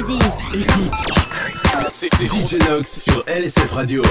exclusif. Écoute, c'est DJ Nox sur LSF Radio.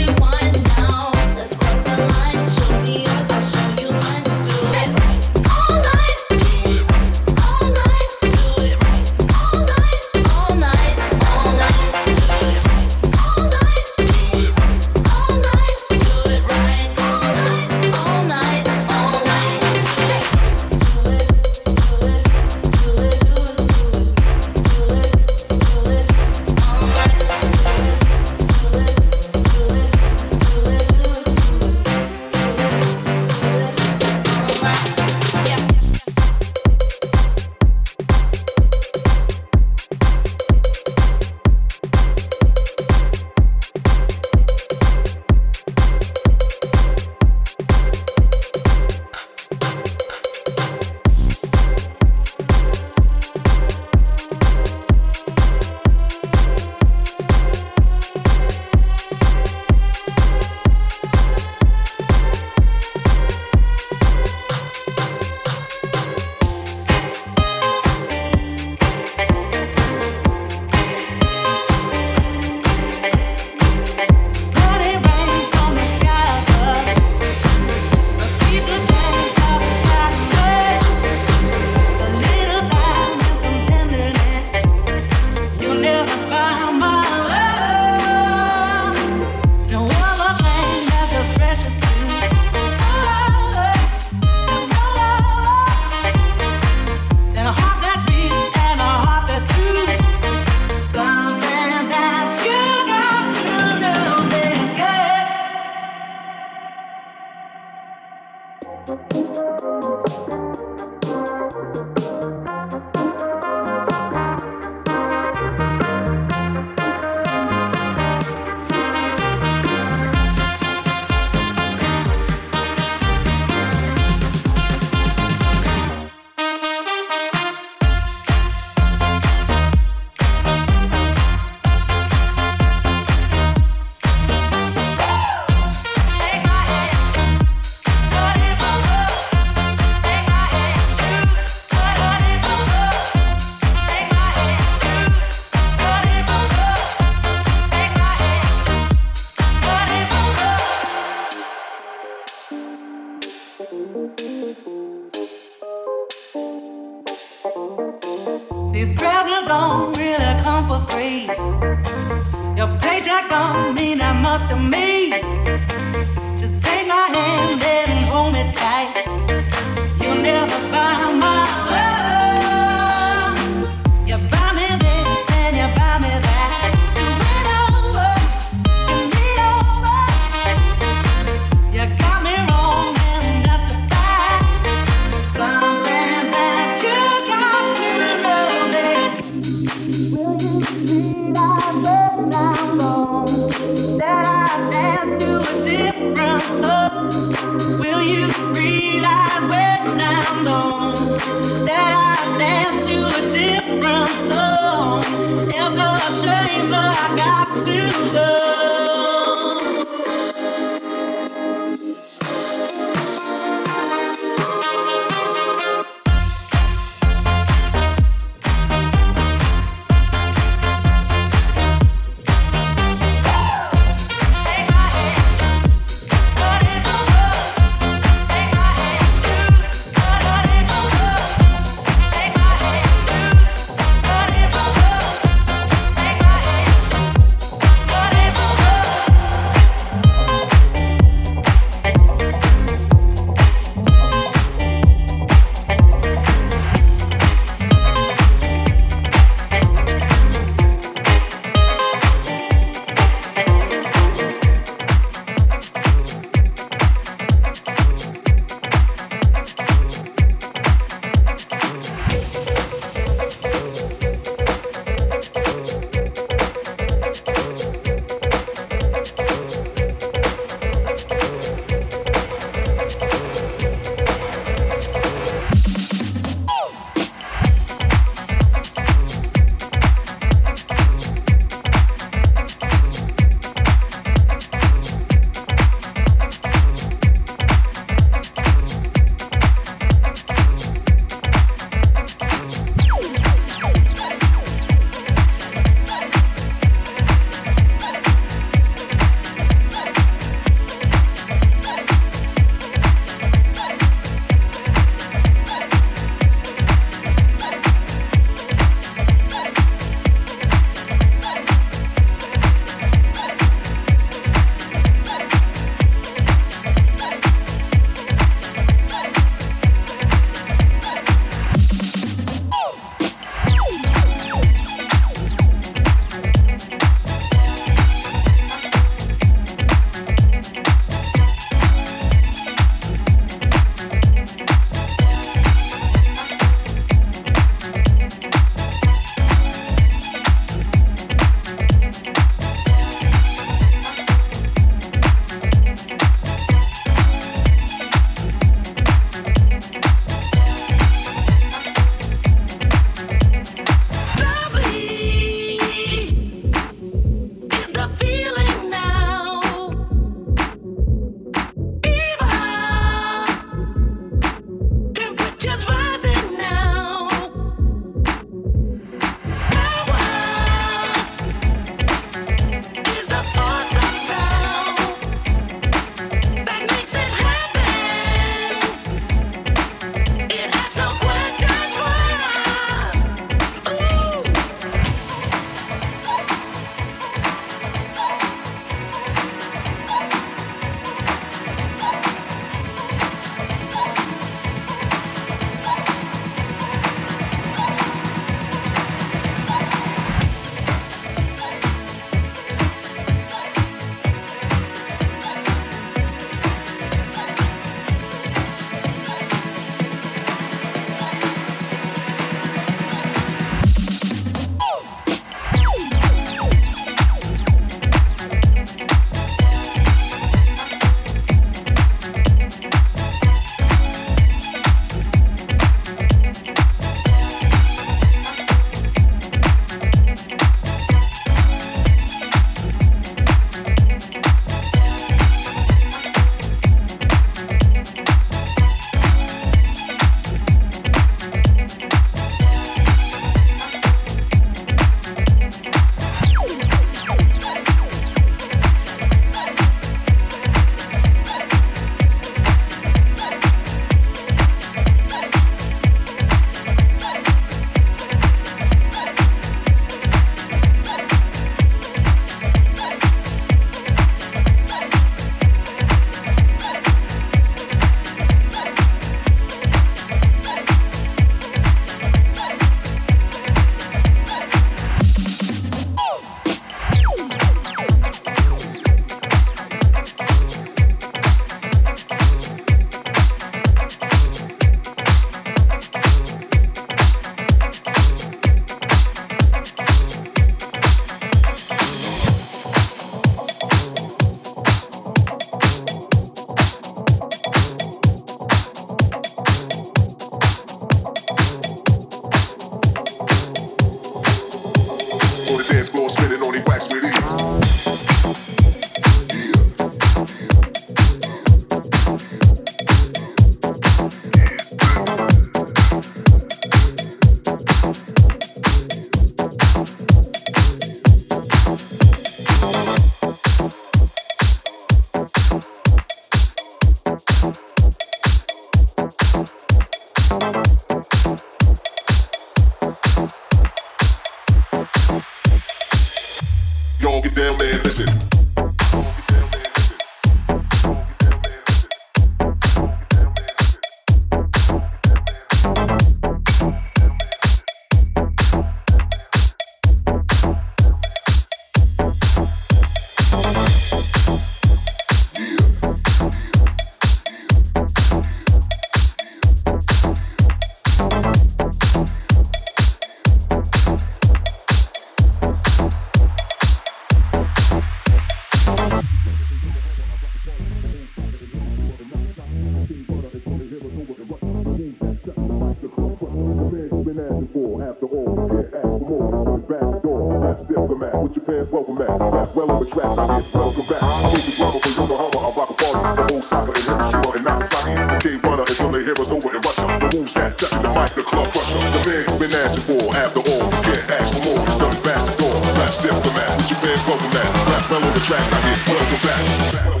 that. Well on the tracks, I get well back.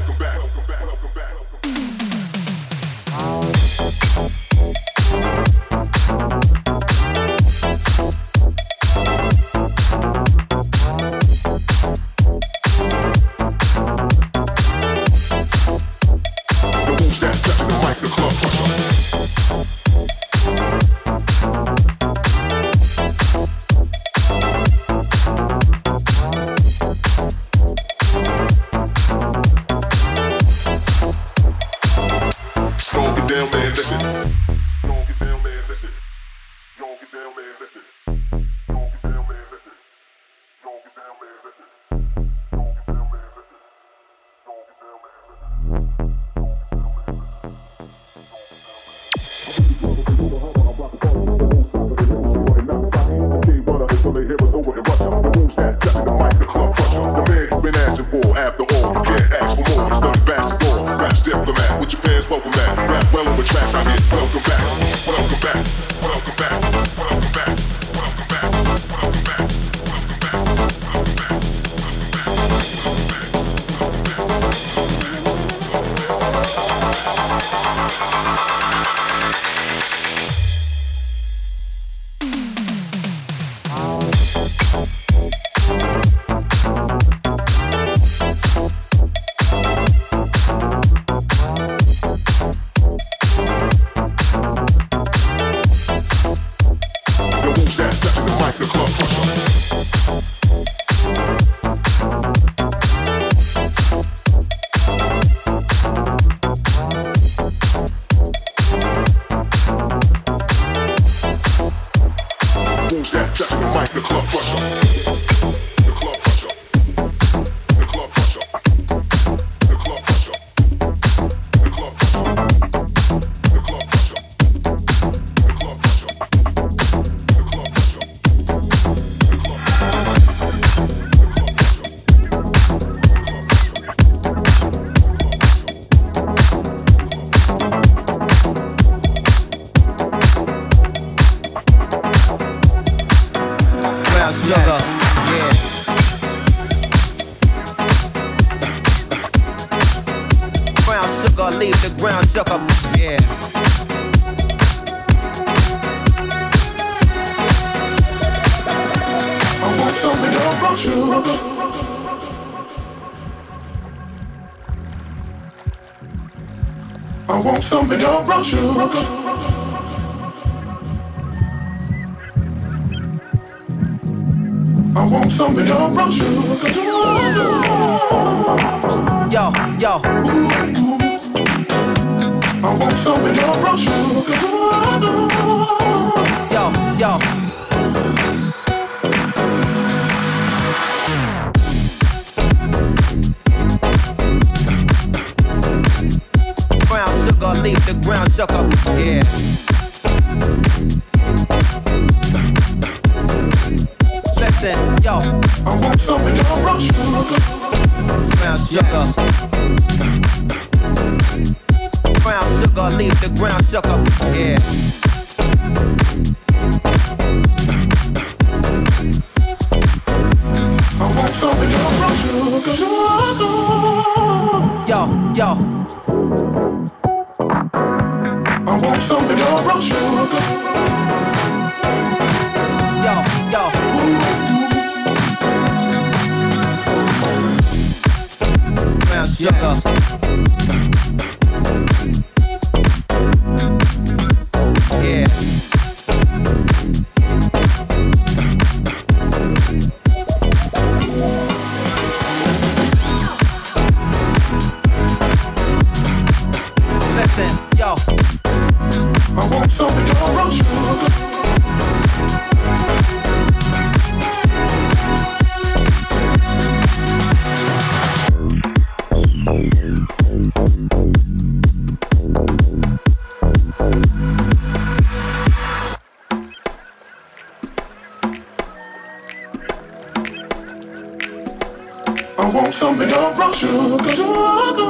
I want some of your raw sugar, sugar.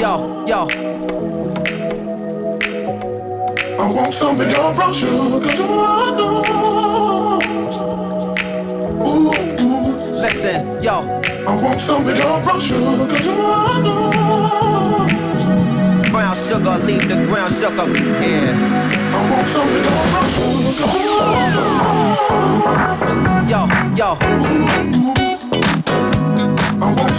Yo, yo. I want some of your raw sugar, sugar. Ooh, ooh. Listen, yo. I want some of your raw sugar, sugar. Brown sugar, leave the ground sugar. Yeah. I want some of your raw sugar. Yo, yo. Ooh, ooh.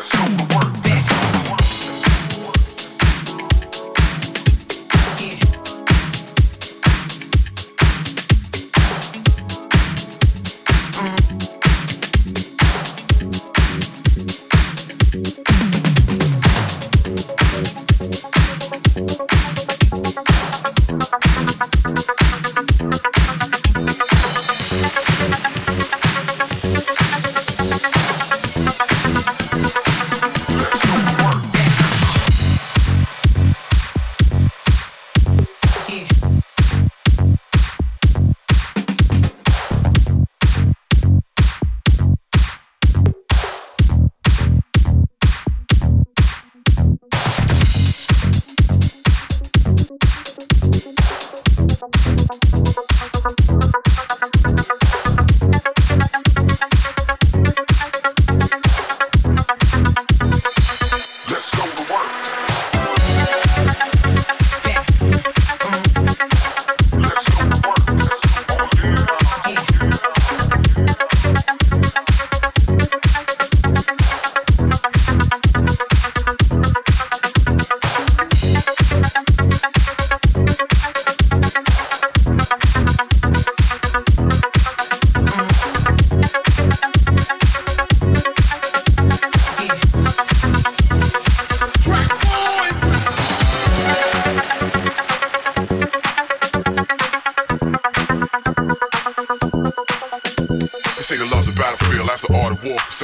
Let's.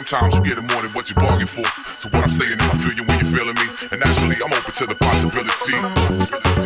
Sometimes you get more than what you bargain for. So what I'm saying is I feel you when you're feeling me. And naturally, I'm open to the possibility.